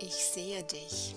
Ich sehe dich.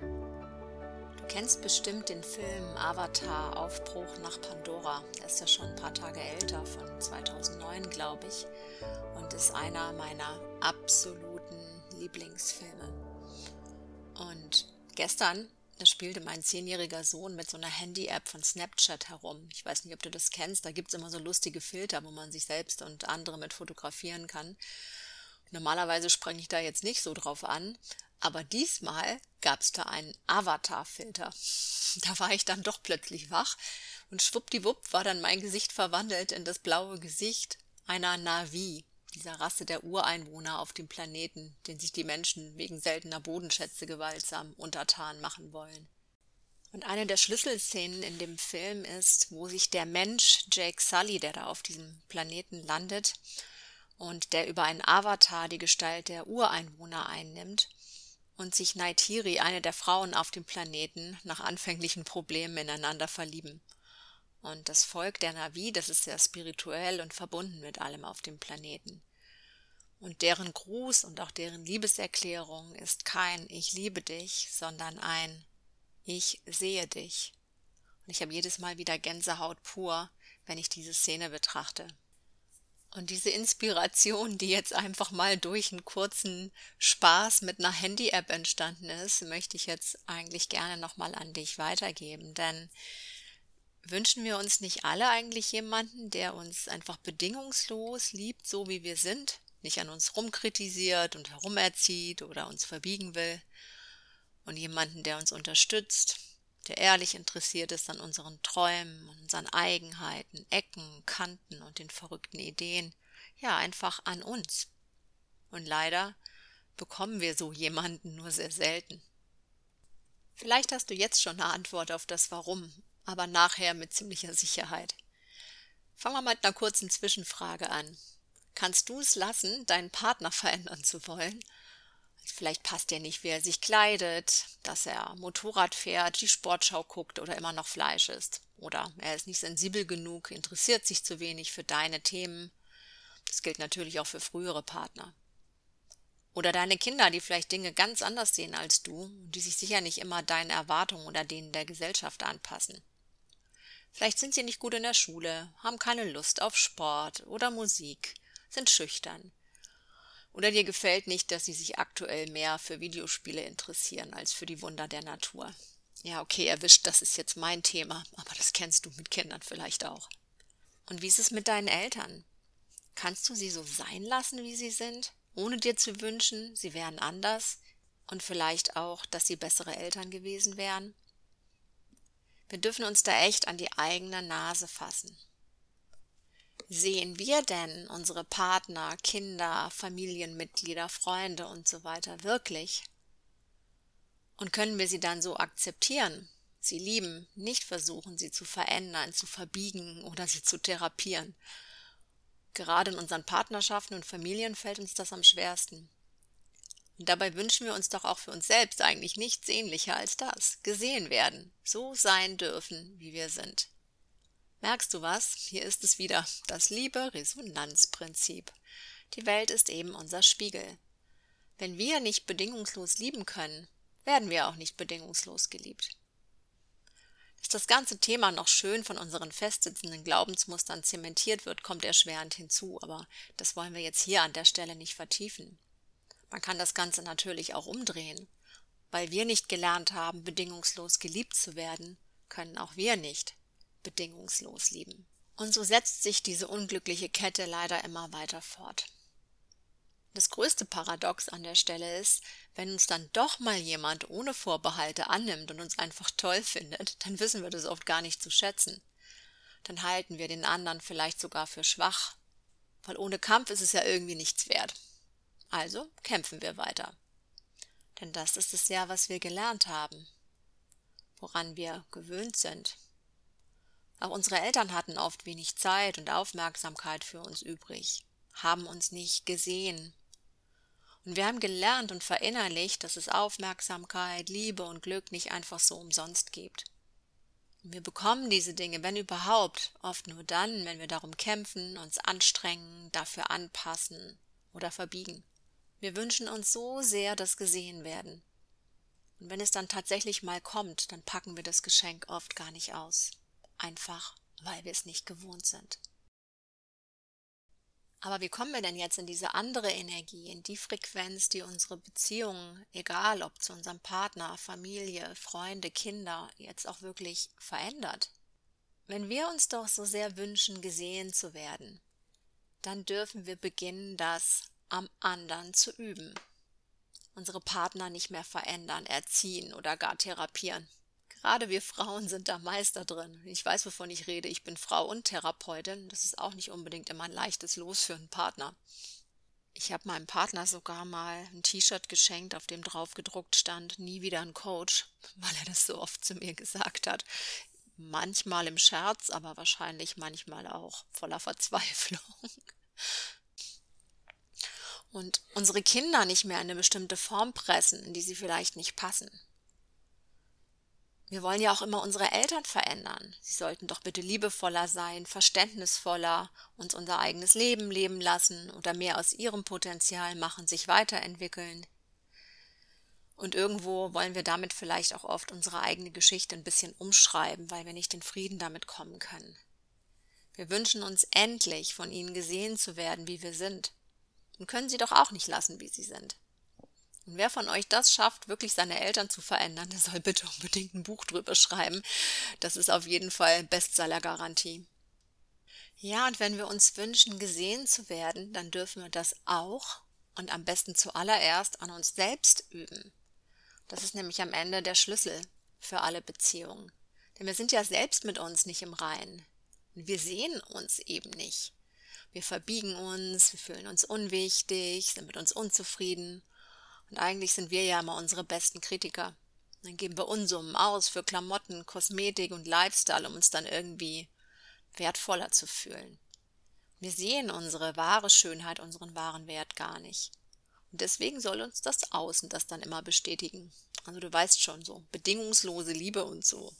Du kennst bestimmt den Film Avatar Aufbruch nach Pandora. Der ist ja schon ein paar Tage älter, von 2009 glaube ich, und ist einer meiner absoluten Lieblingsfilme. Und gestern da spielte mein zehnjähriger Sohn mit so einer Handy-App von Snapchat herum. Ich weiß nicht, ob du das kennst. Da gibt es immer so lustige Filter, wo man sich selbst und andere mit fotografieren kann. Normalerweise spreng ich da jetzt nicht so drauf an, aber diesmal gab es da einen Avatar-Filter. Da war ich dann doch plötzlich wach und schwuppdiwupp war dann mein Gesicht verwandelt in das blaue Gesicht einer Navi, dieser Rasse der Ureinwohner auf dem Planeten, den sich die Menschen wegen seltener Bodenschätze gewaltsam untertan machen wollen. Und eine der Schlüsselszenen in dem Film ist, wo sich der Mensch Jake Sully, der da auf diesem Planeten landet und der über einen Avatar die Gestalt der Ureinwohner einnimmt, und sich Naitiri, eine der Frauen auf dem Planeten, nach anfänglichen Problemen ineinander verlieben. Und das Volk der Navi, das ist sehr spirituell und verbunden mit allem auf dem Planeten. Und deren Gruß und auch deren Liebeserklärung ist kein Ich liebe dich, sondern ein Ich sehe dich. Und ich habe jedes Mal wieder Gänsehaut pur, wenn ich diese Szene betrachte. Und diese Inspiration, die jetzt einfach mal durch einen kurzen Spaß mit einer Handy-App entstanden ist, möchte ich jetzt eigentlich gerne nochmal an dich weitergeben. Denn wünschen wir uns nicht alle eigentlich jemanden, der uns einfach bedingungslos liebt, so wie wir sind, nicht an uns rumkritisiert und herumerzieht oder uns verbiegen will, und jemanden, der uns unterstützt, der ehrlich interessiert ist an unseren Träumen, unseren Eigenheiten, Ecken, Kanten und den verrückten Ideen, ja einfach an uns. Und leider bekommen wir so jemanden nur sehr selten. Vielleicht hast du jetzt schon eine Antwort auf das Warum, aber nachher mit ziemlicher Sicherheit. Fangen wir mit einer kurzen Zwischenfrage an. Kannst du es lassen, deinen Partner verändern zu wollen, Vielleicht passt dir nicht, wie er sich kleidet, dass er Motorrad fährt, die Sportschau guckt oder immer noch Fleisch isst. Oder er ist nicht sensibel genug, interessiert sich zu wenig für deine Themen. Das gilt natürlich auch für frühere Partner. Oder deine Kinder, die vielleicht Dinge ganz anders sehen als du, die sich sicher nicht immer deinen Erwartungen oder denen der Gesellschaft anpassen. Vielleicht sind sie nicht gut in der Schule, haben keine Lust auf Sport oder Musik, sind schüchtern oder dir gefällt nicht, dass sie sich aktuell mehr für Videospiele interessieren als für die Wunder der Natur. Ja, okay, erwischt, das ist jetzt mein Thema, aber das kennst du mit Kindern vielleicht auch. Und wie ist es mit deinen Eltern? Kannst du sie so sein lassen, wie sie sind, ohne dir zu wünschen, sie wären anders und vielleicht auch, dass sie bessere Eltern gewesen wären? Wir dürfen uns da echt an die eigene Nase fassen. Sehen wir denn unsere Partner, Kinder, Familienmitglieder, Freunde und so weiter wirklich? Und können wir sie dann so akzeptieren, sie lieben, nicht versuchen, sie zu verändern, zu verbiegen oder sie zu therapieren? Gerade in unseren Partnerschaften und Familien fällt uns das am schwersten. Und dabei wünschen wir uns doch auch für uns selbst eigentlich nichts sehnlicher als das, gesehen werden, so sein dürfen, wie wir sind. Merkst du was? Hier ist es wieder, das Liebe-Resonanzprinzip. Die Welt ist eben unser Spiegel. Wenn wir nicht bedingungslos lieben können, werden wir auch nicht bedingungslos geliebt. Dass das ganze Thema noch schön von unseren festsitzenden Glaubensmustern zementiert wird, kommt erschwerend hinzu, aber das wollen wir jetzt hier an der Stelle nicht vertiefen. Man kann das Ganze natürlich auch umdrehen. Weil wir nicht gelernt haben, bedingungslos geliebt zu werden, können auch wir nicht bedingungslos lieben. Und so setzt sich diese unglückliche Kette leider immer weiter fort. Das größte Paradox an der Stelle ist, wenn uns dann doch mal jemand ohne Vorbehalte annimmt und uns einfach toll findet, dann wissen wir das oft gar nicht zu schätzen. Dann halten wir den anderen vielleicht sogar für schwach, weil ohne Kampf ist es ja irgendwie nichts wert. Also kämpfen wir weiter. Denn das ist es ja, was wir gelernt haben, woran wir gewöhnt sind, auch unsere Eltern hatten oft wenig Zeit und Aufmerksamkeit für uns übrig, haben uns nicht gesehen. Und wir haben gelernt und verinnerlicht, dass es Aufmerksamkeit, Liebe und Glück nicht einfach so umsonst gibt. Und wir bekommen diese Dinge, wenn überhaupt, oft nur dann, wenn wir darum kämpfen, uns anstrengen, dafür anpassen oder verbiegen. Wir wünschen uns so sehr das gesehen werden. Und wenn es dann tatsächlich mal kommt, dann packen wir das Geschenk oft gar nicht aus. Einfach, weil wir es nicht gewohnt sind. Aber wie kommen wir denn jetzt in diese andere Energie, in die Frequenz, die unsere Beziehungen, egal ob zu unserem Partner, Familie, Freunde, Kinder, jetzt auch wirklich verändert? Wenn wir uns doch so sehr wünschen, gesehen zu werden, dann dürfen wir beginnen, das am anderen zu üben. Unsere Partner nicht mehr verändern, erziehen oder gar therapieren. Gerade wir Frauen sind da Meister drin. Ich weiß, wovon ich rede. Ich bin Frau und Therapeutin. Das ist auch nicht unbedingt immer ein leichtes Los für einen Partner. Ich habe meinem Partner sogar mal ein T-Shirt geschenkt, auf dem drauf gedruckt stand, nie wieder ein Coach, weil er das so oft zu mir gesagt hat. Manchmal im Scherz, aber wahrscheinlich manchmal auch voller Verzweiflung. Und unsere Kinder nicht mehr in eine bestimmte Form pressen, in die sie vielleicht nicht passen. Wir wollen ja auch immer unsere Eltern verändern. Sie sollten doch bitte liebevoller sein, verständnisvoller, uns unser eigenes Leben leben lassen oder mehr aus ihrem Potenzial machen, sich weiterentwickeln. Und irgendwo wollen wir damit vielleicht auch oft unsere eigene Geschichte ein bisschen umschreiben, weil wir nicht in Frieden damit kommen können. Wir wünschen uns endlich von ihnen gesehen zu werden, wie wir sind. Und können sie doch auch nicht lassen, wie sie sind. Und wer von euch das schafft, wirklich seine Eltern zu verändern, der soll bitte unbedingt ein Buch drüber schreiben. Das ist auf jeden Fall Bestseller-Garantie. Ja, und wenn wir uns wünschen, gesehen zu werden, dann dürfen wir das auch und am besten zuallererst an uns selbst üben. Das ist nämlich am Ende der Schlüssel für alle Beziehungen. Denn wir sind ja selbst mit uns nicht im Reinen. Und wir sehen uns eben nicht. Wir verbiegen uns, wir fühlen uns unwichtig, sind mit uns unzufrieden und eigentlich sind wir ja immer unsere besten Kritiker. Dann geben wir Unsummen aus für Klamotten, Kosmetik und Lifestyle, um uns dann irgendwie wertvoller zu fühlen. Wir sehen unsere wahre Schönheit, unseren wahren Wert gar nicht. Und deswegen soll uns das Außen das dann immer bestätigen. Also du weißt schon so, bedingungslose Liebe und so.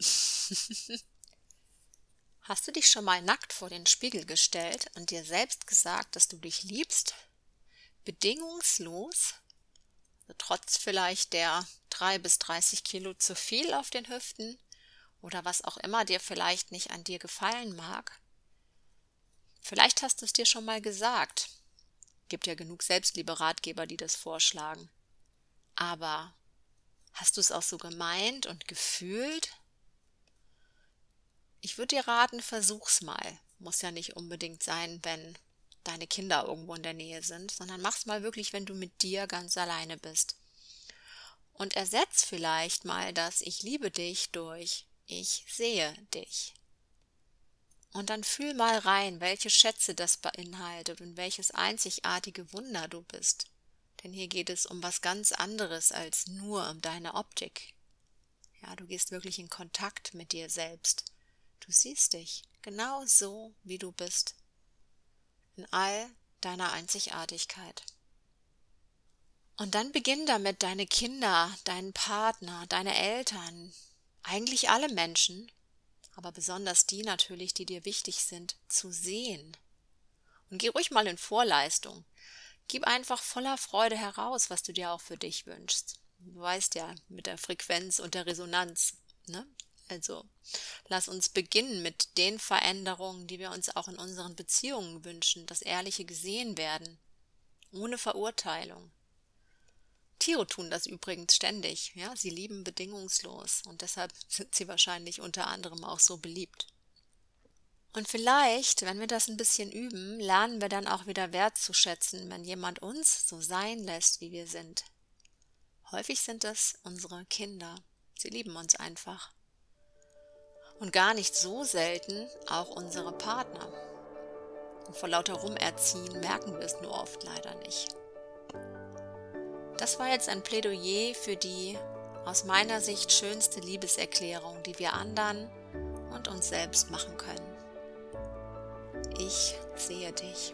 Hast du dich schon mal nackt vor den Spiegel gestellt und dir selbst gesagt, dass du dich liebst? Bedingungslos? Trotz vielleicht der drei bis dreißig Kilo zu viel auf den Hüften oder was auch immer dir vielleicht nicht an dir gefallen mag. Vielleicht hast du es dir schon mal gesagt. Gibt ja genug Selbstliebe-Ratgeber, die das vorschlagen. Aber hast du es auch so gemeint und gefühlt? Ich würde dir raten, versuch's mal. Muss ja nicht unbedingt sein, wenn deine Kinder irgendwo in der Nähe sind, sondern mach's mal wirklich, wenn du mit dir ganz alleine bist. Und ersetz vielleicht mal das Ich liebe dich durch Ich sehe dich. Und dann fühl mal rein, welche Schätze das beinhaltet und welches einzigartige Wunder du bist. Denn hier geht es um was ganz anderes als nur um deine Optik. Ja, du gehst wirklich in Kontakt mit dir selbst. Du siehst dich genau so, wie du bist in all deiner Einzigartigkeit. Und dann beginn damit, deine Kinder, deinen Partner, deine Eltern, eigentlich alle Menschen, aber besonders die natürlich, die dir wichtig sind, zu sehen. Und geh ruhig mal in Vorleistung. Gib einfach voller Freude heraus, was du dir auch für dich wünschst. Du weißt ja, mit der Frequenz und der Resonanz, ne? Also lass uns beginnen mit den Veränderungen, die wir uns auch in unseren Beziehungen wünschen, das ehrliche gesehen werden, ohne Verurteilung. Tiere tun das übrigens ständig, ja, sie lieben bedingungslos und deshalb sind sie wahrscheinlich unter anderem auch so beliebt. Und vielleicht, wenn wir das ein bisschen üben, lernen wir dann auch wieder wertzuschätzen, wenn jemand uns so sein lässt, wie wir sind. Häufig sind es unsere Kinder. Sie lieben uns einfach. Und gar nicht so selten auch unsere Partner. Und vor lauter Rumerziehen merken wir es nur oft leider nicht. Das war jetzt ein Plädoyer für die aus meiner Sicht schönste Liebeserklärung, die wir anderen und uns selbst machen können. Ich sehe dich.